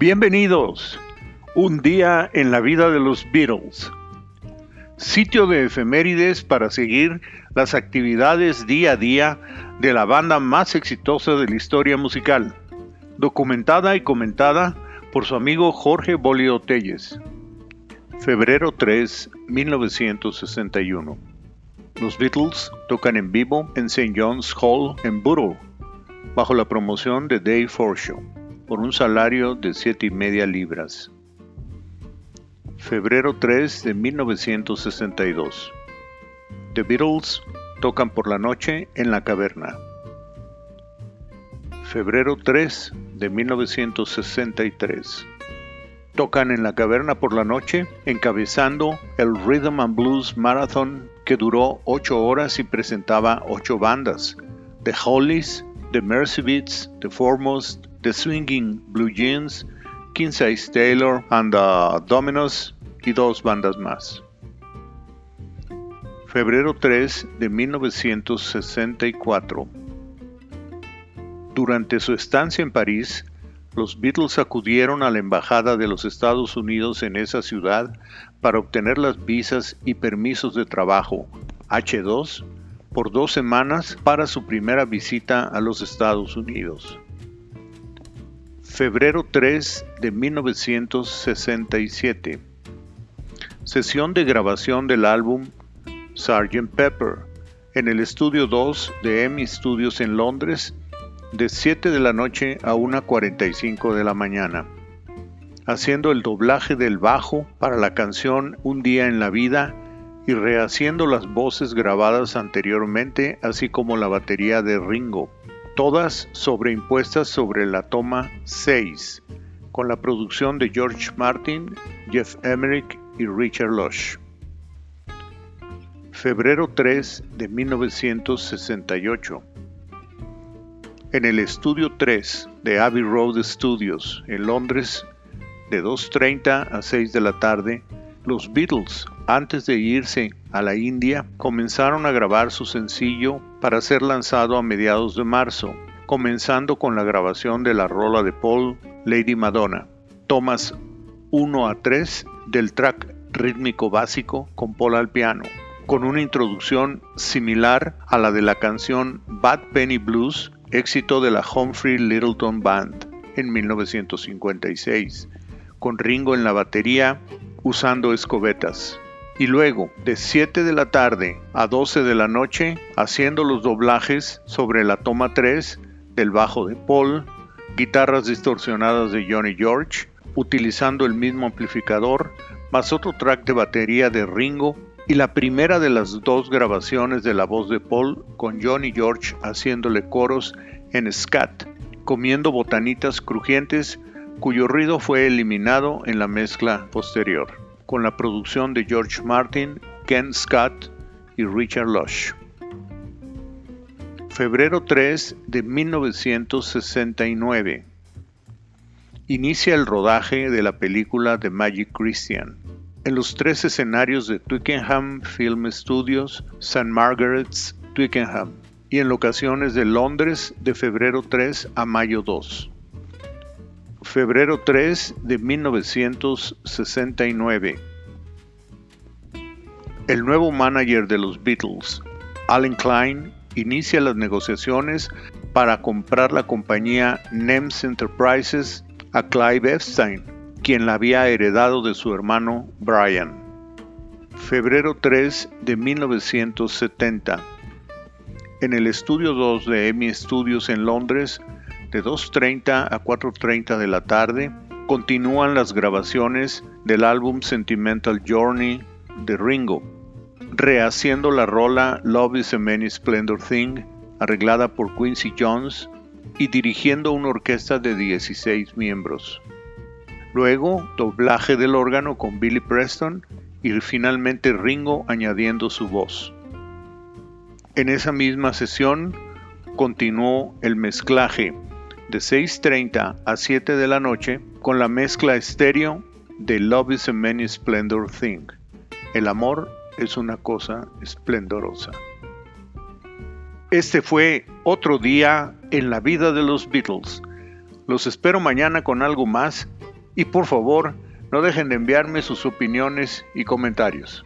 Bienvenidos. Un día en la vida de los Beatles. Sitio de efemérides para seguir las actividades día a día de la banda más exitosa de la historia musical, documentada y comentada por su amigo Jorge Bolio Telles. Febrero 3, 1961. Los Beatles tocan en vivo en St. John's Hall en Borough, bajo la promoción de Dave Forshaw por un salario de siete y media libras. Febrero 3 de 1962. The Beatles tocan por la noche en la caverna. Febrero 3 de 1963. Tocan en la caverna por la noche, encabezando el Rhythm and Blues Marathon que duró ocho horas y presentaba ocho bandas: The Hollies, The Mercy Beats, The Foremost, The Swinging Blue Jeans, King Size Taylor and the Dominos y dos bandas más. Febrero 3 de 1964. Durante su estancia en París, los Beatles acudieron a la Embajada de los Estados Unidos en esa ciudad para obtener las visas y permisos de trabajo H2 por dos semanas para su primera visita a los Estados Unidos febrero 3 de 1967. Sesión de grabación del álbum Sgt. Pepper en el estudio 2 de EMI Studios en Londres de 7 de la noche a 1.45 de la mañana, haciendo el doblaje del bajo para la canción Un día en la vida y rehaciendo las voces grabadas anteriormente, así como la batería de Ringo todas sobreimpuestas sobre la toma 6, con la producción de George Martin, Jeff Emerick y Richard Lush. Febrero 3 de 1968. En el estudio 3 de Abbey Road Studios en Londres, de 2.30 a 6 de la tarde, los Beatles, antes de irse a la India, comenzaron a grabar su sencillo para ser lanzado a mediados de marzo, comenzando con la grabación de la rola de Paul, Lady Madonna, tomas 1 a 3 del track rítmico básico con Paul al piano, con una introducción similar a la de la canción Bad Penny Blues, éxito de la Humphrey Littleton Band en 1956, con Ringo en la batería usando escobetas. Y luego, de 7 de la tarde a 12 de la noche, haciendo los doblajes sobre la toma 3 del bajo de Paul, guitarras distorsionadas de Johnny George, utilizando el mismo amplificador, más otro track de batería de Ringo y la primera de las dos grabaciones de la voz de Paul con Johnny George haciéndole coros en scat, comiendo botanitas crujientes cuyo ruido fue eliminado en la mezcla posterior, con la producción de George Martin, Ken Scott y Richard Lush. Febrero 3 de 1969. Inicia el rodaje de la película The Magic Christian. En los tres escenarios de Twickenham Film Studios, St. Margaret's, Twickenham, y en locaciones de Londres de febrero 3 a mayo 2 febrero 3 de 1969. El nuevo manager de los Beatles, Alan Klein, inicia las negociaciones para comprar la compañía NEMS Enterprises a Clive Epstein, quien la había heredado de su hermano Brian. Febrero 3 de 1970. En el estudio 2 de EMI Studios en Londres, de 2.30 a 4.30 de la tarde, continúan las grabaciones del álbum Sentimental Journey de Ringo, rehaciendo la rola Love is a Many Splendor Thing, arreglada por Quincy Jones, y dirigiendo una orquesta de 16 miembros. Luego, doblaje del órgano con Billy Preston y finalmente Ringo añadiendo su voz. En esa misma sesión continuó el mezclaje de 6.30 a 7 de la noche con la mezcla estéreo de Love is a Many Splendor Thing. El amor es una cosa esplendorosa. Este fue otro día en la vida de los Beatles. Los espero mañana con algo más y por favor no dejen de enviarme sus opiniones y comentarios.